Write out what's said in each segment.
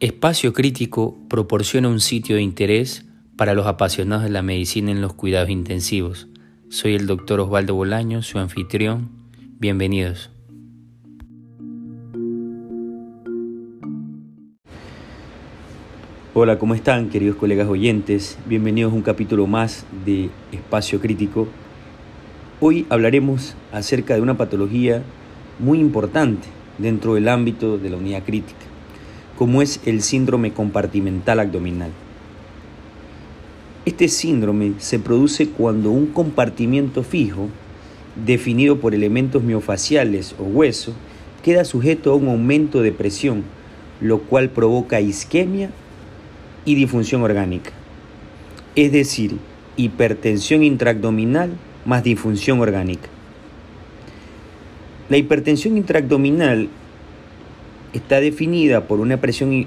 Espacio Crítico proporciona un sitio de interés para los apasionados de la medicina en los cuidados intensivos. Soy el doctor Osvaldo Bolaño, su anfitrión. Bienvenidos. Hola, ¿cómo están queridos colegas oyentes? Bienvenidos a un capítulo más de Espacio Crítico. Hoy hablaremos acerca de una patología muy importante dentro del ámbito de la unidad crítica, como es el síndrome compartimental abdominal. Este síndrome se produce cuando un compartimiento fijo, definido por elementos miofaciales o hueso, queda sujeto a un aumento de presión, lo cual provoca isquemia y disfunción orgánica. Es decir, hipertensión intraabdominal más disfunción orgánica. La hipertensión intraabdominal está definida por una presión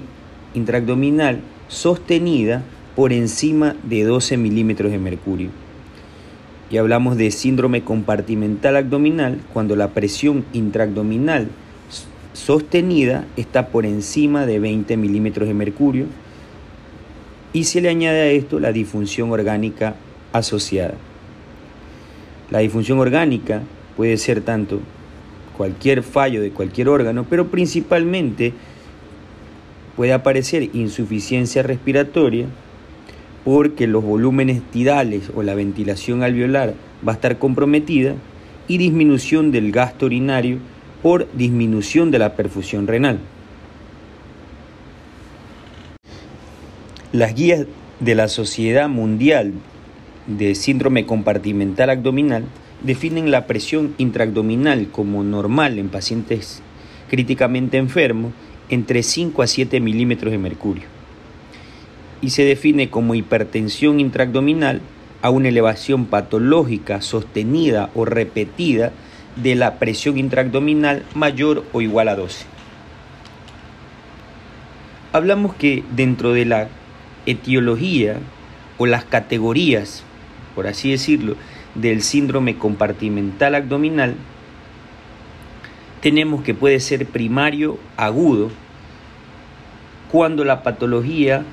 intraabdominal sostenida por encima de 12 milímetros de mercurio. Y hablamos de síndrome compartimental abdominal cuando la presión intraabdominal sostenida está por encima de 20 milímetros de mercurio y se le añade a esto la disfunción orgánica asociada. La disfunción orgánica puede ser tanto cualquier fallo de cualquier órgano, pero principalmente puede aparecer insuficiencia respiratoria porque los volúmenes tidales o la ventilación alveolar va a estar comprometida y disminución del gasto urinario por disminución de la perfusión renal. Las guías de la Sociedad Mundial de Síndrome Compartimental Abdominal definen la presión intraabdominal como normal en pacientes críticamente enfermos entre 5 a 7 milímetros de mercurio y se define como hipertensión intraabdominal a una elevación patológica sostenida o repetida de la presión intraabdominal mayor o igual a 12. Hablamos que dentro de la etiología o las categorías, por así decirlo, del síndrome compartimental abdominal, tenemos que puede ser primario agudo cuando la patología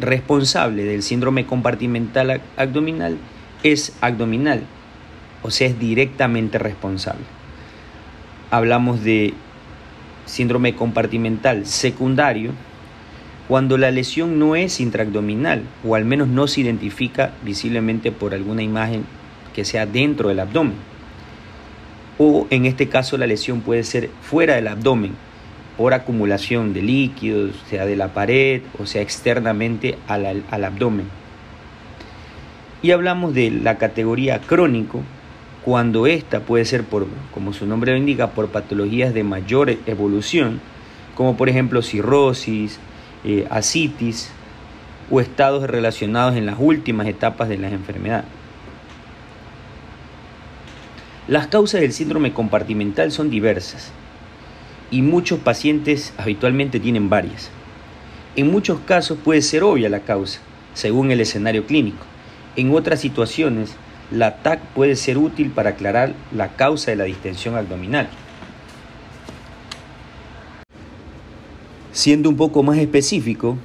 responsable del síndrome compartimental abdominal es abdominal, o sea, es directamente responsable. Hablamos de síndrome compartimental secundario, cuando la lesión no es intraabdominal o al menos no se identifica visiblemente por alguna imagen que sea dentro del abdomen. O en este caso la lesión puede ser fuera del abdomen por acumulación de líquidos, sea de la pared o sea externamente al, al abdomen. Y hablamos de la categoría crónico, cuando esta puede ser por, como su nombre lo indica, por patologías de mayor evolución, como por ejemplo cirrosis, eh, asitis o estados relacionados en las últimas etapas de las enfermedades. Las causas del síndrome compartimental son diversas y muchos pacientes habitualmente tienen varias. En muchos casos puede ser obvia la causa, según el escenario clínico. En otras situaciones, la TAC puede ser útil para aclarar la causa de la distensión abdominal. Siendo un poco más específico,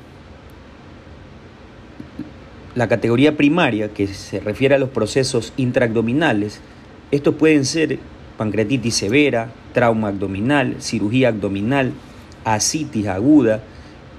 la categoría primaria, que se refiere a los procesos intraabdominales, estos pueden ser pancreatitis severa, trauma abdominal, cirugía abdominal, asitis aguda,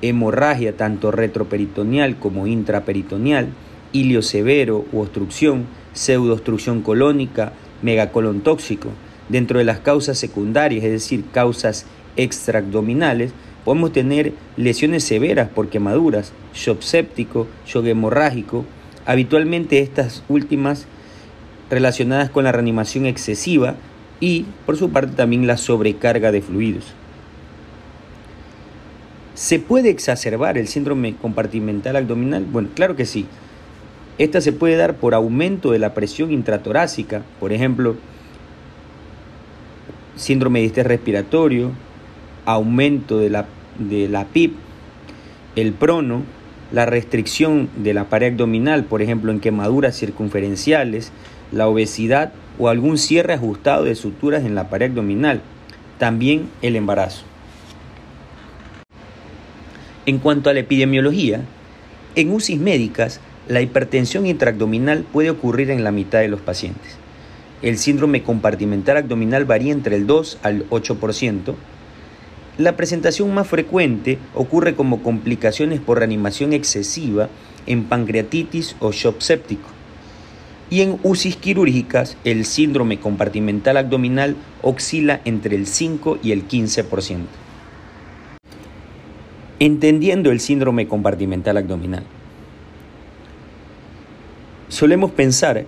hemorragia tanto retroperitoneal como intraperitoneal, hilio severo u obstrucción, pseudoobstrucción colónica, megacolon tóxico. Dentro de las causas secundarias, es decir, causas extraabdominales, Podemos tener lesiones severas por quemaduras, shock séptico, shock hemorrágico, habitualmente estas últimas relacionadas con la reanimación excesiva y por su parte también la sobrecarga de fluidos. ¿Se puede exacerbar el síndrome compartimental abdominal? Bueno, claro que sí. Esta se puede dar por aumento de la presión intratorácica, por ejemplo, síndrome de estrés respiratorio, aumento de la de la PIP, el prono, la restricción de la pared abdominal, por ejemplo, en quemaduras circunferenciales, la obesidad o algún cierre ajustado de suturas en la pared abdominal. También el embarazo. En cuanto a la epidemiología, en UCI médicas, la hipertensión intraabdominal puede ocurrir en la mitad de los pacientes. El síndrome compartimental abdominal varía entre el 2 al 8%. La presentación más frecuente ocurre como complicaciones por reanimación excesiva en pancreatitis o shock séptico. Y en UCI quirúrgicas, el síndrome compartimental abdominal oscila entre el 5 y el 15%. Entendiendo el síndrome compartimental abdominal. Solemos pensar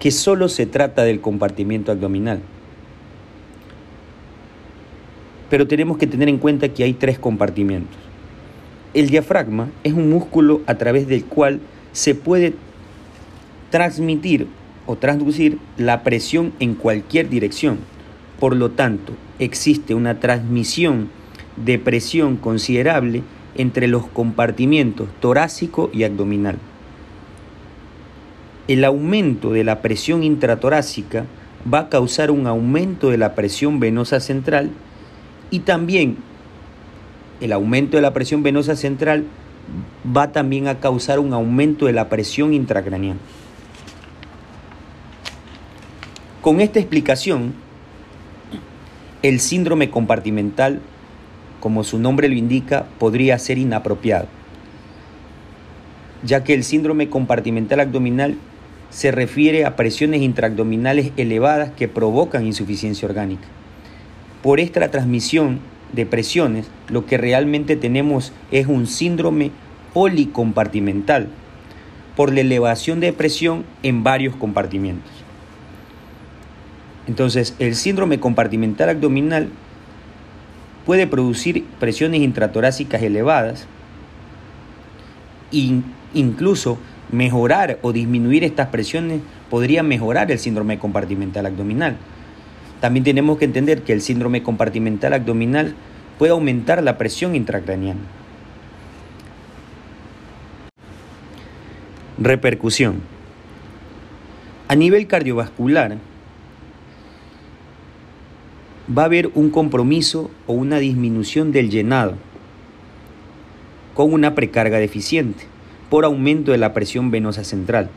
que solo se trata del compartimiento abdominal. Pero tenemos que tener en cuenta que hay tres compartimientos. El diafragma es un músculo a través del cual se puede transmitir o transducir la presión en cualquier dirección. Por lo tanto, existe una transmisión de presión considerable entre los compartimientos torácico y abdominal el aumento de la presión intratorácica va a causar un aumento de la presión venosa central y también el aumento de la presión venosa central va también a causar un aumento de la presión intracraneal. Con esta explicación, el síndrome compartimental, como su nombre lo indica, podría ser inapropiado, ya que el síndrome compartimental abdominal se refiere a presiones intraabdominales elevadas que provocan insuficiencia orgánica. Por esta transmisión de presiones, lo que realmente tenemos es un síndrome policompartimental por la elevación de presión en varios compartimentos. Entonces, el síndrome compartimental abdominal puede producir presiones intratorácicas elevadas e incluso mejorar o disminuir estas presiones podría mejorar el síndrome compartimental abdominal. También tenemos que entender que el síndrome compartimental abdominal puede aumentar la presión intracraneal. Repercusión. A nivel cardiovascular, va a haber un compromiso o una disminución del llenado con una precarga deficiente por aumento de la presión venosa central.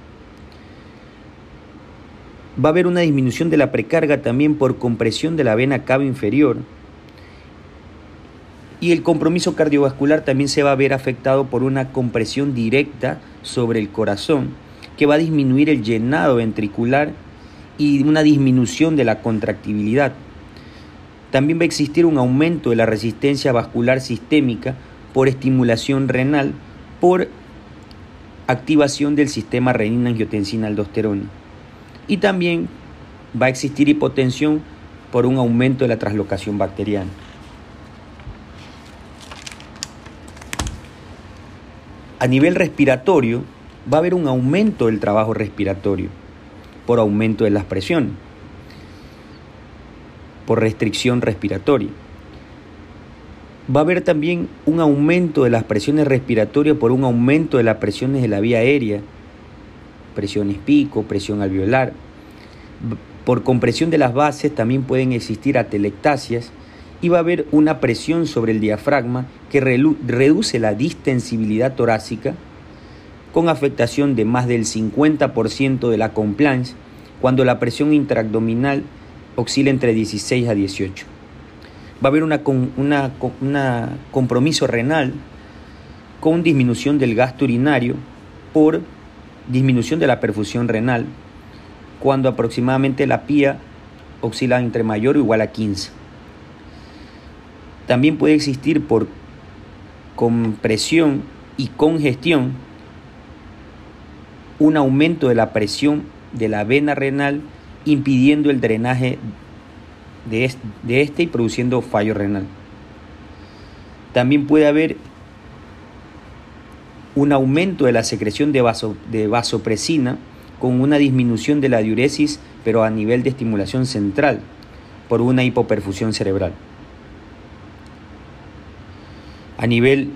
Va a haber una disminución de la precarga también por compresión de la vena cava inferior. Y el compromiso cardiovascular también se va a ver afectado por una compresión directa sobre el corazón, que va a disminuir el llenado ventricular y una disminución de la contractibilidad. También va a existir un aumento de la resistencia vascular sistémica por estimulación renal por activación del sistema renina-angiotensina-aldosterona. Y también va a existir hipotensión por un aumento de la traslocación bacteriana. A nivel respiratorio, va a haber un aumento del trabajo respiratorio por aumento de las presiones, por restricción respiratoria va a haber también un aumento de las presiones respiratorias por un aumento de las presiones de la vía aérea, presiones pico, presión alveolar. Por compresión de las bases también pueden existir atelectasias y va a haber una presión sobre el diafragma que reduce la distensibilidad torácica con afectación de más del 50% de la compliance cuando la presión intraabdominal oscila entre 16 a 18 va a haber una, una, compromiso renal con disminución del gasto urinario por disminución de la perfusión renal, cuando aproximadamente la pía oscila entre mayor o igual a 15. También puede existir por compresión y congestión un aumento de la presión de la vena renal impidiendo el drenaje de este, y produciendo fallo renal. También puede haber un aumento de la secreción de, vasopresina con una disminución de la diuresis, pero a nivel de estimulación central, por una hipoperfusión cerebral. A nivel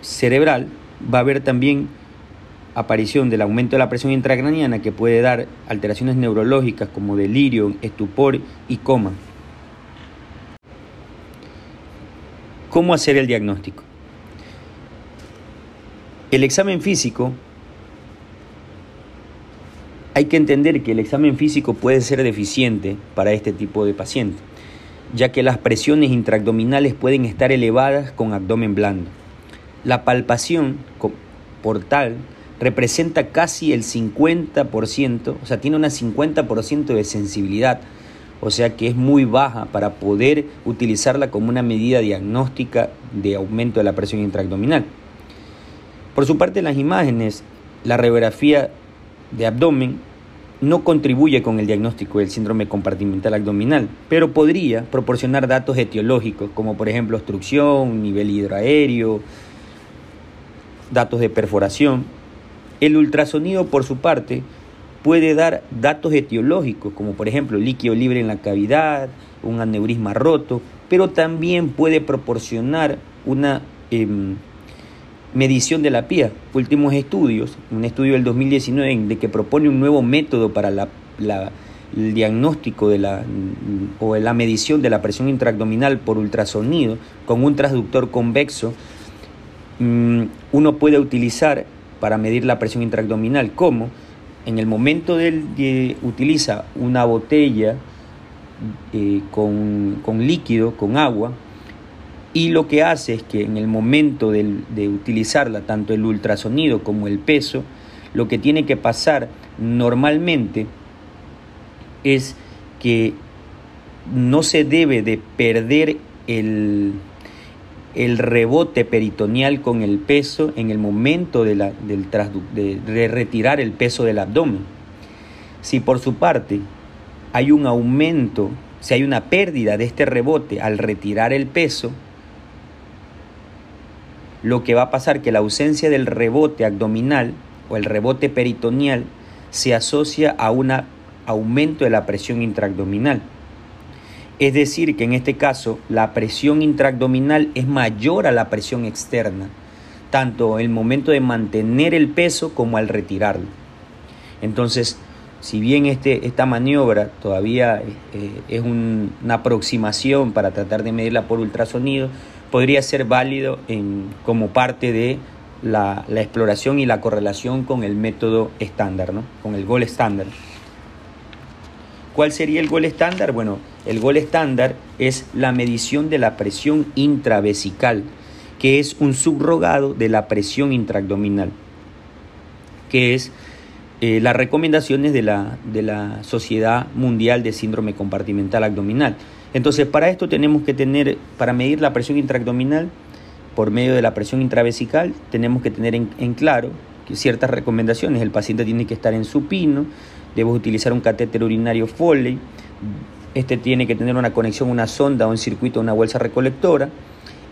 cerebral va a haber también aparición del aumento de la presión intracraniana que puede dar alteraciones neurológicas como delirio, estupor y coma. ¿Cómo hacer el diagnóstico? El examen físico, hay que entender que el examen físico puede ser deficiente para este tipo de paciente, ya que las presiones intraabdominales pueden estar elevadas con abdomen blando. La palpación portal representa casi el 50%, o sea, tiene una 50% de sensibilidad, o sea que es muy baja para poder utilizarla como una medida diagnóstica de aumento de la presión intraabdominal. Por su parte, las imágenes, la radiografía de abdomen no contribuye con el diagnóstico del síndrome compartimental abdominal, pero podría proporcionar datos etiológicos, como por ejemplo obstrucción, nivel hidroaéreo, datos de perforación. El ultrasonido, por su parte, puede dar datos etiológicos, como por ejemplo líquido libre en la cavidad, un aneurisma roto, pero también puede proporcionar una em, medición de la PIA. Últimos estudios, un estudio del 2019 de que propone un nuevo método para la, el diagnóstico de la, o la medición de la presión intraabdominal por ultrasonido con un transductor convexo, mm, uno puede utilizar para medir la presión intraabdominal como en el momento de, utiliza una botella eh, con, líquido, con agua, y lo que hace es que en el momento de utilizarla, tanto el ultrasonido como el peso, lo que tiene que pasar normalmente es que no se debe de perder el, el rebote peritoneal con el peso en el momento de, la, del de, retirar el peso del abdomen. Si por su parte hay un aumento, si hay una pérdida de este rebote al retirar el peso, lo que va a pasar que la ausencia del rebote abdominal o el rebote peritoneal se asocia a un aumento de la presión intraabdominal. Es decir, que en este caso la presión intraabdominal es mayor a la presión externa, tanto en el momento de mantener el peso como al retirarlo. Entonces, si bien este, esta maniobra todavía eh, es una aproximación para tratar de medirla por ultrasonido, podría ser válido como parte de la, la, exploración y la correlación con el método estándar, ¿no? con el gol estándar. ¿Cuál sería el gol estándar? Bueno, el gol estándar es la medición de la presión intravesical, que es un subrogado de la presión intraabdominal, que es eh, las recomendaciones de la, de la Sociedad Mundial de Síndrome Compartimental Abdominal. Entonces, para esto tenemos que tener, para medir la presión intraabdominal, por medio de la presión intravesical, tenemos que tener en, claro ciertas recomendaciones. El paciente tiene que estar en supino, debes utilizar un catéter urinario Foley, este tiene que tener una conexión, una sonda un circuito, una bolsa recolectora,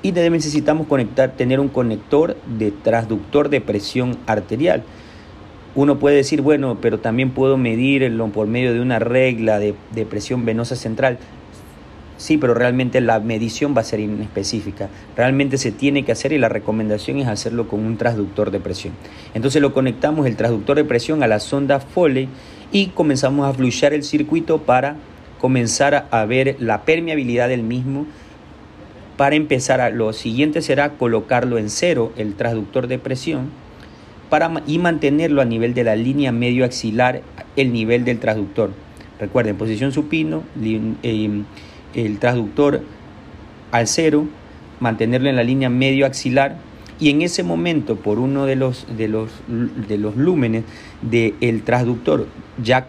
y necesitamos conectar, tener un conector de transductor de presión arterial. Uno puede decir, bueno, pero también puedo medirlo por medio de una regla de, de presión venosa central. Sí, pero realmente la medición va a ser inespecífica. Realmente se tiene que hacer y la recomendación es hacerlo con un transductor de presión. Entonces lo conectamos el transductor de presión a la sonda Foley y comenzamos a fluchar el circuito para comenzar a ver la permeabilidad del mismo. Para empezar, lo siguiente será colocarlo en cero, el transductor de presión, para, y mantenerlo a nivel de la línea medio axilar, el nivel del transductor. Recuerden, posición supino, eh, el transductor al cero, mantenerlo en la línea medio axilar y en ese momento por uno de los, de los, de los lúmenes del transductor ya,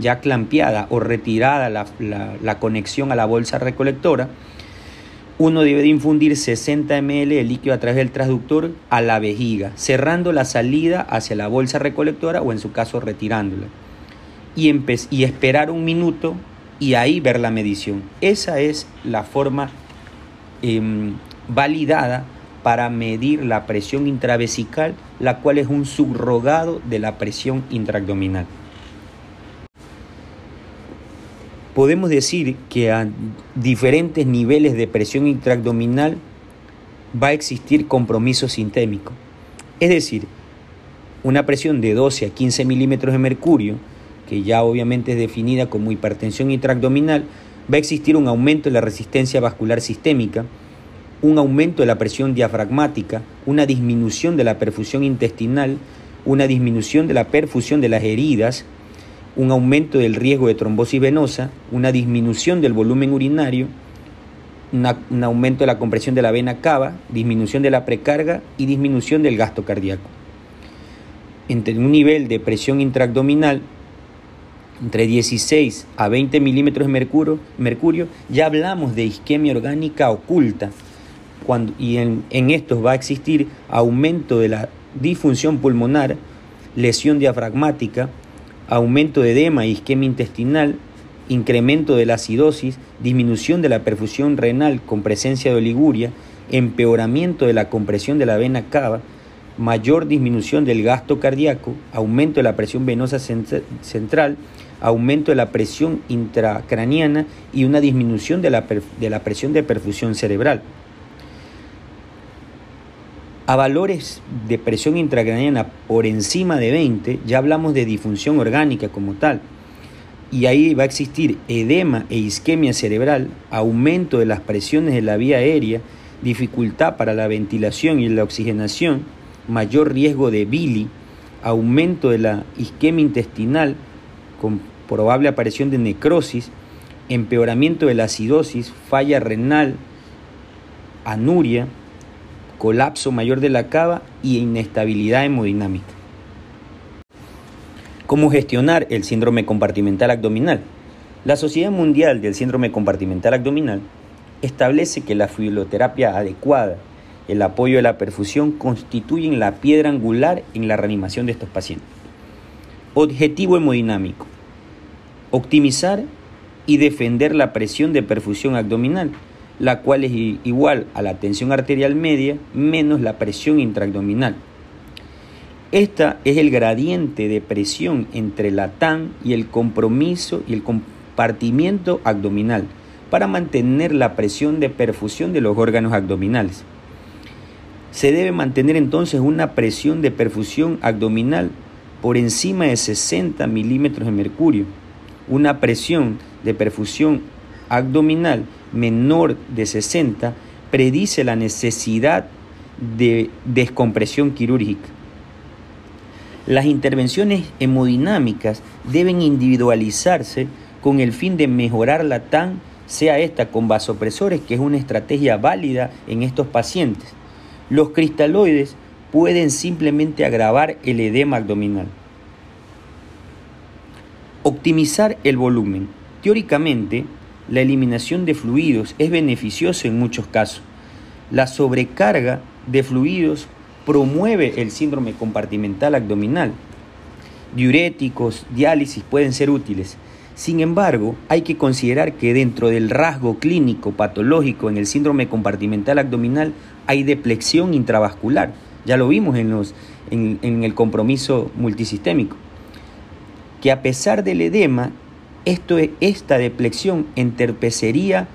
ya clampeada o retirada la, la, conexión a la bolsa recolectora, uno debe de infundir 60 ml de líquido a través del transductor a la vejiga, cerrando la salida hacia la bolsa recolectora o en su caso retirándola. Y, y esperar un minuto y ahí ver la medición. Esa es la forma em, validada para medir la presión intravesical, la cual es un subrogado de la presión intraabdominal. Podemos decir que a diferentes niveles de presión intraabdominal va a existir compromiso sintémico. Es decir, una presión de 12 a 15 milímetros de mercurio, que ya obviamente es definida como hipertensión intraabdominal, va a existir un aumento de la resistencia vascular sistémica, un aumento de la presión diafragmática, una disminución de la perfusión intestinal, una disminución de la perfusión de las heridas, un aumento del riesgo de trombosis venosa, una disminución del volumen urinario, un aumento de la compresión de la vena cava, disminución de la precarga y disminución del gasto cardíaco. Entre un nivel de presión intraabdominal entre 16 a 20 milímetros de mercurio, mercurio, ya hablamos de isquemia orgánica oculta, y en, estos va a existir aumento de la disfunción pulmonar, lesión diafragmática, aumento de edema y isquemia intestinal, incremento de la acidosis, disminución de la perfusión renal con presencia de oliguria, empeoramiento de la compresión de la vena cava, mayor disminución del gasto cardíaco, aumento de la presión venosa central, aumento de la presión intracraniana y una disminución de la presión de perfusión cerebral. A valores de presión intracraniana por encima de 20, ya hablamos de disfunción orgánica como tal. Y ahí va a existir edema e isquemia cerebral, aumento de las presiones de la vía aérea, dificultad para la ventilación y la oxigenación, mayor riesgo de bili, aumento de la isquemia intestinal con probable aparición de necrosis, empeoramiento de la acidosis, falla renal, anuria, colapso mayor de la cava y inestabilidad hemodinámica. ¿Cómo gestionar el síndrome compartimental abdominal? La Sociedad Mundial del Síndrome Compartimental Abdominal establece que la filoterapia adecuada, el apoyo de la perfusión constituyen la piedra angular en la reanimación de estos pacientes. Objetivo hemodinámico. Optimizar y defender la presión de perfusión abdominal, la cual es igual a la tensión arterial media menos la presión intraabdominal esta es el gradiente de presión entre la TAN y el compromiso y el compartimiento abdominal para mantener la presión de perfusión de los órganos abdominales. Se debe mantener entonces una presión de perfusión abdominal por encima de 60 milímetros de mercurio. Una presión de perfusión abdominal menor de 60 predice la necesidad de descompresión quirúrgica. Las intervenciones hemodinámicas deben individualizarse con el fin de mejorar la TAN, sea esta con vasopresores, que es una estrategia válida en estos pacientes. Los cristaloides pueden simplemente agravar el edema abdominal. Optimizar el volumen. Teóricamente, la eliminación de fluidos es beneficiosa en muchos casos. La sobrecarga de fluidos promueve el síndrome compartimental abdominal. Diuréticos, diálisis pueden ser útiles. Sin embargo, hay que considerar que dentro del rasgo clínico patológico en el síndrome compartimental abdominal hay deplexión intravascular. Ya lo vimos en, los, en el compromiso multisistémico. Que a pesar del edema, esto, esta deplexión enterpecería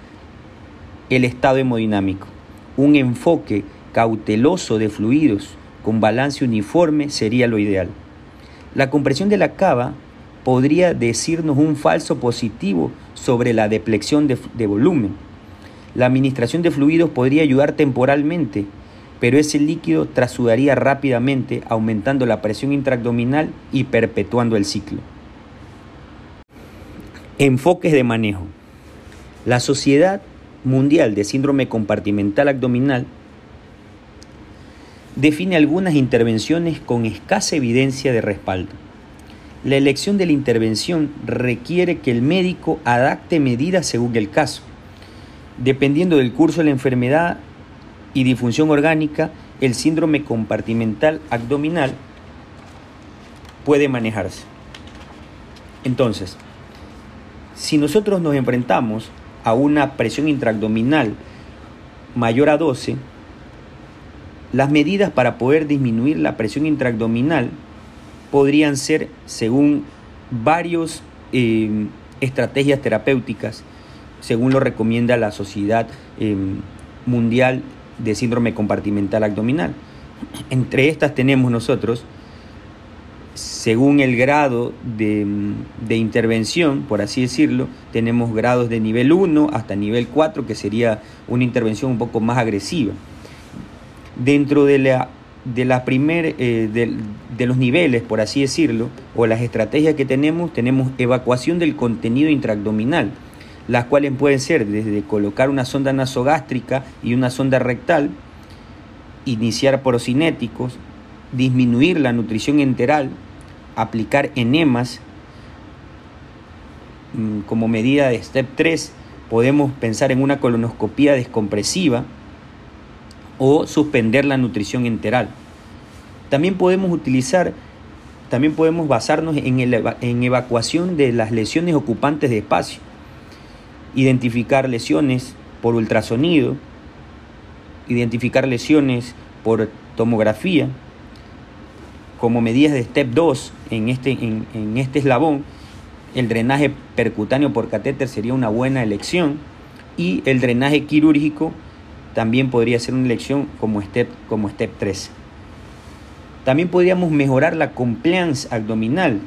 el estado hemodinámico. Un enfoque cauteloso de fluidos con balance uniforme sería lo ideal. La compresión de la cava podría decirnos un falso positivo sobre la deplexión de, de volumen. La administración de fluidos podría ayudar temporalmente, pero ese líquido trasudaría rápidamente, aumentando la presión intraabdominal y perpetuando el ciclo. Enfoques de manejo. La Sociedad Mundial de Síndrome Compartimental Abdominal define algunas intervenciones con escasa evidencia de respaldo. La elección de la intervención requiere que el médico adapte medidas según el caso. Dependiendo del curso de la enfermedad y disfunción orgánica, el síndrome compartimental abdominal puede manejarse. Entonces, si nosotros nos enfrentamos a una presión intraabdominal mayor a 12, las medidas para poder disminuir la presión intraabdominal podrían ser, según varios eh, estrategias terapéuticas, según lo recomienda la Sociedad eh, Mundial de Síndrome Compartimental Abdominal. Entre estas tenemos nosotros según el grado de, intervención, por así decirlo, tenemos grados de nivel 1 hasta nivel 4, que sería una intervención un poco más agresiva. Dentro de la, de, la primer, eh, de, los niveles, por así decirlo, o las estrategias que tenemos, tenemos evacuación del contenido intraabdominal, las cuales pueden ser desde colocar una sonda nasogástrica y una sonda rectal, iniciar porocinéticos, disminuir la nutrición enteral, aplicar enemas mm, como medida de step 3, podemos pensar en una colonoscopía descompresiva o suspender la nutrición enteral. También podemos utilizar, también podemos basarnos en, en evacuación de las lesiones ocupantes de espacio, identificar lesiones por ultrasonido, identificar lesiones por tomografía, como medidas de step 2 en este, en, este eslabón, el drenaje percutáneo por catéter sería una buena elección y el drenaje quirúrgico también podría ser una elección como step, como step 3. También podríamos mejorar la compliance abdominal,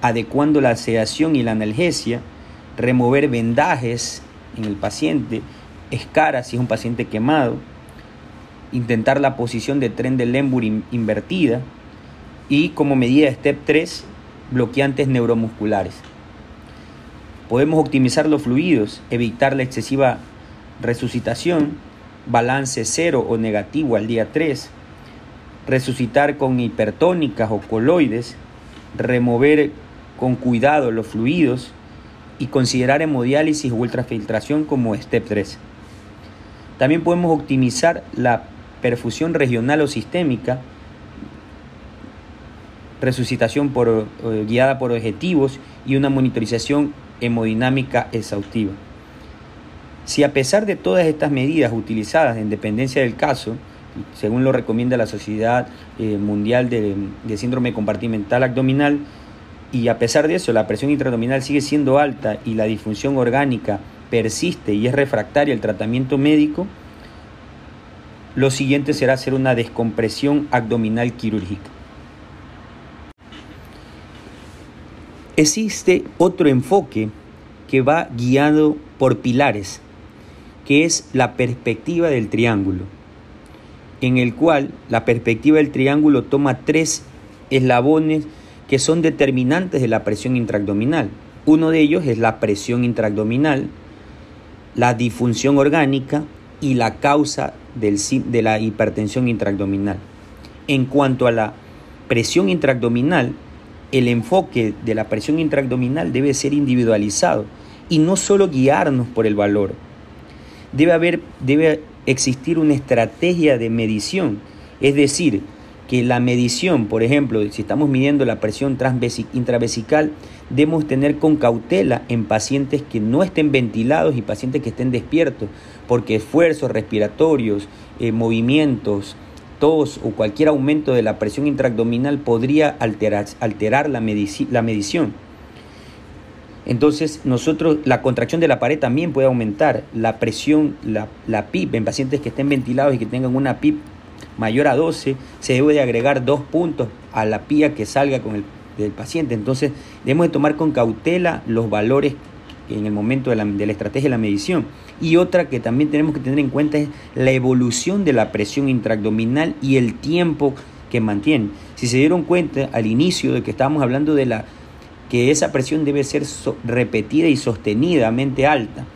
adecuando la sedación y la analgesia, remover vendajes en el paciente, escaras si es un paciente quemado, intentar la posición de tren de Lemburg invertida, y como medida STEP 3, bloqueantes neuromusculares. Podemos optimizar los fluidos, evitar la excesiva resucitación, balance cero o negativo al día 3, resucitar con hipertónicas o coloides, remover con cuidado los fluidos y considerar hemodiálisis o ultrafiltración como STEP 3. También podemos optimizar la perfusión regional o sistémica resucitación por, eh, guiada por objetivos y una monitorización hemodinámica exhaustiva. Si a pesar de todas estas medidas utilizadas en dependencia del caso, según lo recomienda la Sociedad eh, Mundial de, Síndrome Compartimental Abdominal, y a pesar de eso la presión intraabdominal sigue siendo alta y la disfunción orgánica persiste y es refractaria al tratamiento médico, lo siguiente será hacer una descompresión abdominal quirúrgica. Existe otro enfoque que va guiado por pilares, que es la perspectiva del triángulo, en el cual la perspectiva del triángulo toma tres eslabones que son determinantes de la presión intraabdominal. Uno de ellos es la presión intraabdominal, la disfunción orgánica y la causa de la hipertensión intraabdominal. En cuanto a la presión intraabdominal, el enfoque de la presión intraabdominal debe ser individualizado y no solo guiarnos por el valor. Debe, haber, debe existir una estrategia de medición, es decir, que la medición, por ejemplo, si estamos midiendo la presión intravesical, debemos tener con cautela en pacientes que no estén ventilados y pacientes que estén despiertos, porque esfuerzos respiratorios, eh, movimientos, o cualquier aumento de la presión intraabdominal podría alterar, alterar la, la medición. Entonces, nosotros, la contracción de la pared también puede aumentar. La presión, la, la PIP en pacientes que estén ventilados y que tengan una PIP mayor a 12, se debe de agregar dos puntos a la PIA que salga con el del paciente. Entonces, debemos de tomar con cautela los valores en el momento de la, de la estrategia de la medición. Y otra que también tenemos que tener en cuenta es la evolución de la presión intraabdominal y el tiempo que mantiene. Si se dieron cuenta al inicio de que estábamos hablando de la que esa presión debe ser repetida y sostenidamente alta.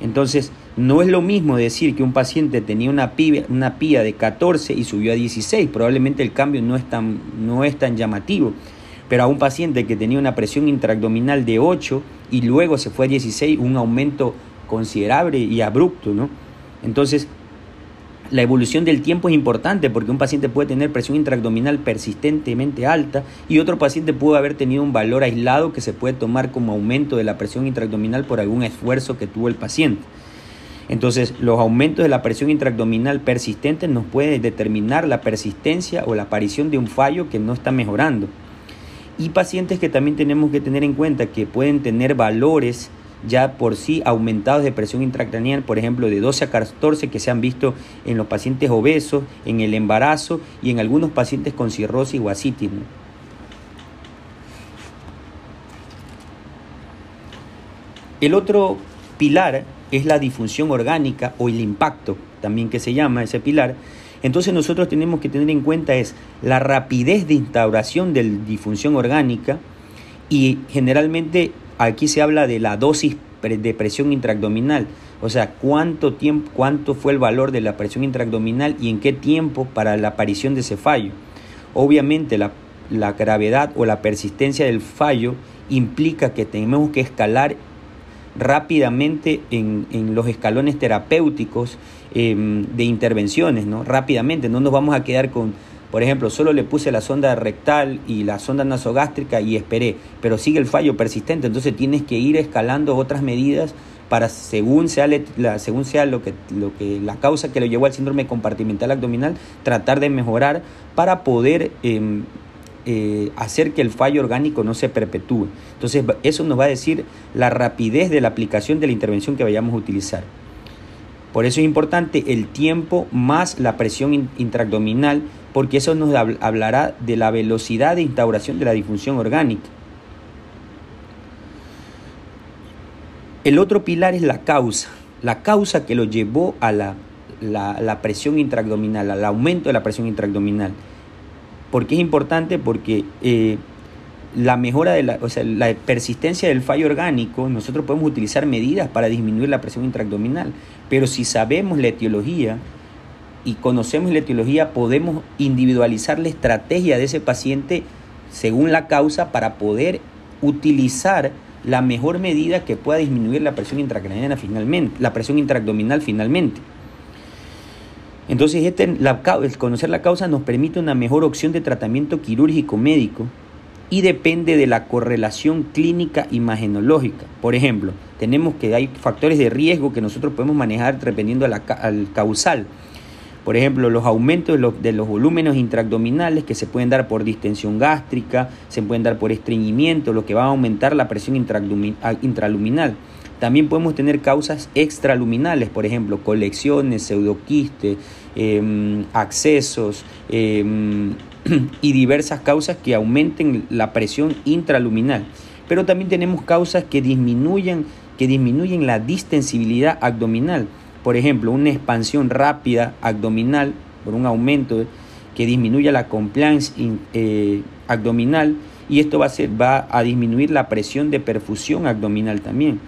Entonces, no es lo mismo decir que un paciente tenía una PIA, una PIA de 14 y subió a 16. Probablemente el cambio no es tan, no es tan llamativo. Pero a un paciente que tenía una presión intraabdominal de 8 y luego se fue a 16, un aumento considerable y abrupto, ¿no? Entonces, la evolución del tiempo es importante porque un paciente puede tener presión intraabdominal persistentemente alta y otro paciente puede haber tenido un valor aislado que se puede tomar como aumento de la presión intraabdominal por algún esfuerzo que tuvo el paciente. Entonces, los aumentos de la presión intraabdominal persistente nos pueden determinar la persistencia o la aparición de un fallo que no está mejorando. Y pacientes que también tenemos que tener en cuenta que pueden tener valores ya por sí aumentados de presión intracraneal, por ejemplo, de 12 a 14 que se han visto en los pacientes obesos, en el embarazo y en algunos pacientes con cirrosis o ascitismo. El otro pilar es la difusión orgánica o el impacto, también que se llama ese pilar. Entonces nosotros tenemos que tener en cuenta es la rapidez de instauración de difusión orgánica y generalmente aquí se habla de la dosis de presión intraabdominal, o sea, cuánto tiempo, cuánto fue el valor de la presión intraabdominal y en qué tiempo para la aparición de ese fallo. Obviamente la, la gravedad o la persistencia del fallo implica que tenemos que escalar rápidamente en, los escalones terapéuticos em, de intervenciones, ¿no? Rápidamente, no nos vamos a quedar con, por ejemplo, solo le puse la sonda rectal y la sonda nasogástrica y esperé, pero sigue el fallo persistente, entonces tienes que ir escalando otras medidas para según sea, la, según sea lo, que, lo que la causa que lo llevó al síndrome compartimental abdominal, tratar de mejorar para poder em, eh, hacer que el fallo orgánico no se perpetúe. Entonces, eso nos va a decir la rapidez de la aplicación de la intervención que vayamos a utilizar. Por eso es importante el tiempo más la presión intraabdominal, porque eso nos hablará de la velocidad de instauración de la disfunción orgánica. El otro pilar es la causa, la causa que lo llevó a la, la presión intraabdominal, al aumento de la presión intraabdominal. ¿Por qué es importante? Porque eh, la mejora de la, o sea, la persistencia del fallo orgánico, nosotros podemos utilizar medidas para disminuir la presión intraabdominal, pero si sabemos la etiología y conocemos la etiología, podemos individualizar la estrategia de ese paciente según la causa para poder utilizar la mejor medida que pueda disminuir la presión intracraniana finalmente, la presión intraabdominal finalmente. Entonces, este, el conocer la causa nos permite una mejor opción de tratamiento quirúrgico médico y depende de la correlación clínica imagenológica. Por ejemplo, tenemos que hay factores de riesgo que nosotros podemos manejar dependiendo al causal. Por ejemplo, los aumentos de los, volúmenes intraabdominales que se pueden dar por distensión gástrica, se pueden dar por estreñimiento, lo que va a aumentar la presión intraluminal. También podemos tener causas extraluminales, por ejemplo, colecciones, pseudoquistes, em, accesos em, y diversas causas que aumenten la presión intraluminal. Pero también tenemos causas que disminuyen, que disminuyen la distensibilidad abdominal. Por ejemplo, una expansión rápida abdominal por un aumento que disminuya la compliance eh, abdominal y esto va a, ser, va a disminuir la presión de perfusión abdominal también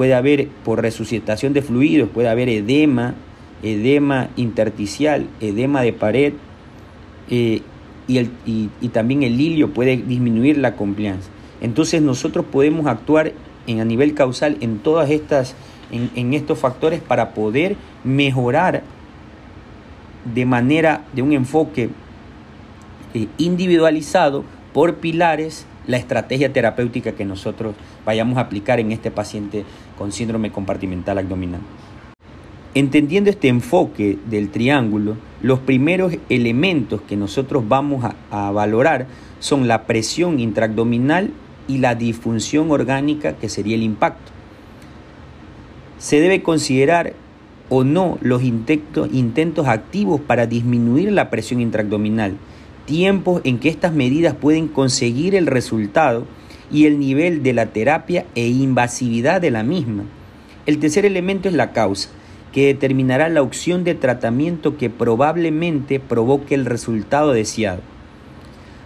puede haber por resucitación de fluidos, puede haber edema, edema intersticial, edema de pared eh, y, el, y, también el hilio puede disminuir la compliance. Entonces nosotros podemos actuar en, a nivel causal en todas estas, en, estos factores para poder mejorar de manera, de un enfoque eh, individualizado por pilares la estrategia terapéutica que nosotros vayamos a aplicar en este paciente con síndrome compartimental abdominal. Entendiendo este enfoque del triángulo, los primeros elementos que nosotros vamos a, valorar son la presión intraabdominal y la disfunción orgánica que sería el impacto. Se debe considerar o no los intentos, activos para disminuir la presión intraabdominal, tiempos en que estas medidas pueden conseguir el resultado y el nivel de la terapia e invasividad de la misma. El tercer elemento es la causa, que determinará la opción de tratamiento que probablemente provoque el resultado deseado.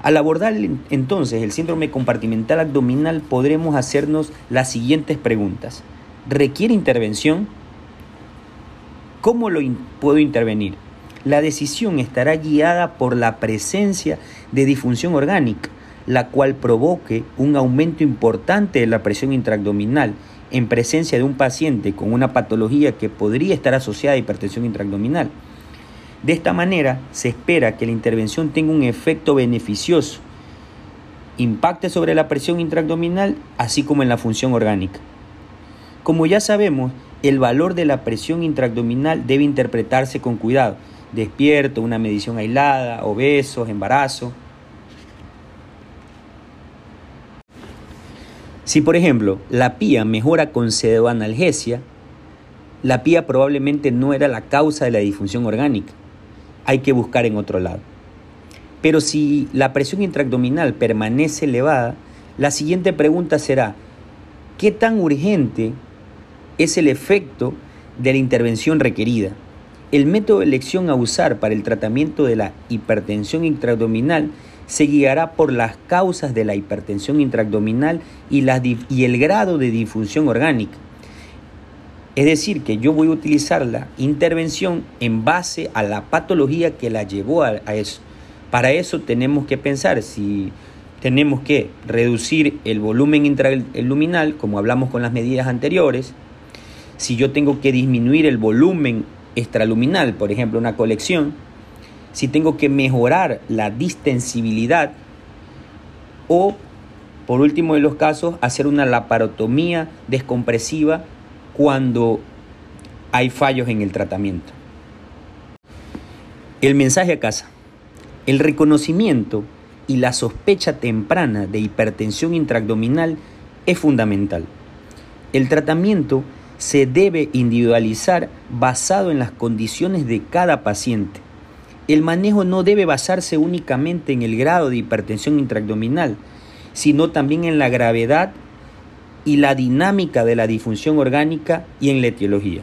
Al abordar entonces el síndrome compartimental abdominal podremos hacernos las siguientes preguntas. ¿Requiere intervención? ¿Cómo lo puedo intervenir? La decisión estará guiada por la presencia de disfunción orgánica, la cual provoque un aumento importante de la presión intraabdominal en presencia de un paciente con una patología que podría estar asociada a hipertensión intraabdominal. De esta manera, se espera que la intervención tenga un efecto beneficioso, impacte sobre la presión intraabdominal, así como en la función orgánica. Como ya sabemos, el valor de la presión intraabdominal debe interpretarse con cuidado, despierto, una medición aislada, obesos, embarazo. Si por ejemplo la PIA mejora con pseudoanalgesia, la PIA probablemente no era la causa de la disfunción orgánica. Hay que buscar en otro lado. Pero si la presión intraabdominal permanece elevada, la siguiente pregunta será, ¿qué tan urgente es el efecto de la intervención requerida. El método de elección a usar para el tratamiento de la hipertensión intraabdominal se guiará por las causas de la hipertensión intraabdominal y, y el grado de difusión orgánica. Es decir, que yo voy a utilizar la intervención en base a la patología que la llevó a, eso. Para eso tenemos que pensar si tenemos que reducir el volumen intraluminal, como hablamos con las medidas anteriores, si yo tengo que disminuir el volumen extraluminal, por ejemplo, una colección, si tengo que mejorar la distensibilidad o, por último de los casos, hacer una laparotomía descompresiva cuando hay fallos en el tratamiento. El mensaje a casa. El reconocimiento y la sospecha temprana de hipertensión intraabdominal es fundamental. El tratamiento se debe individualizar basado en las condiciones de cada paciente. El manejo no debe basarse únicamente en el grado de hipertensión intraabdominal, sino también en la gravedad y la dinámica de la disfunción orgánica y en la etiología.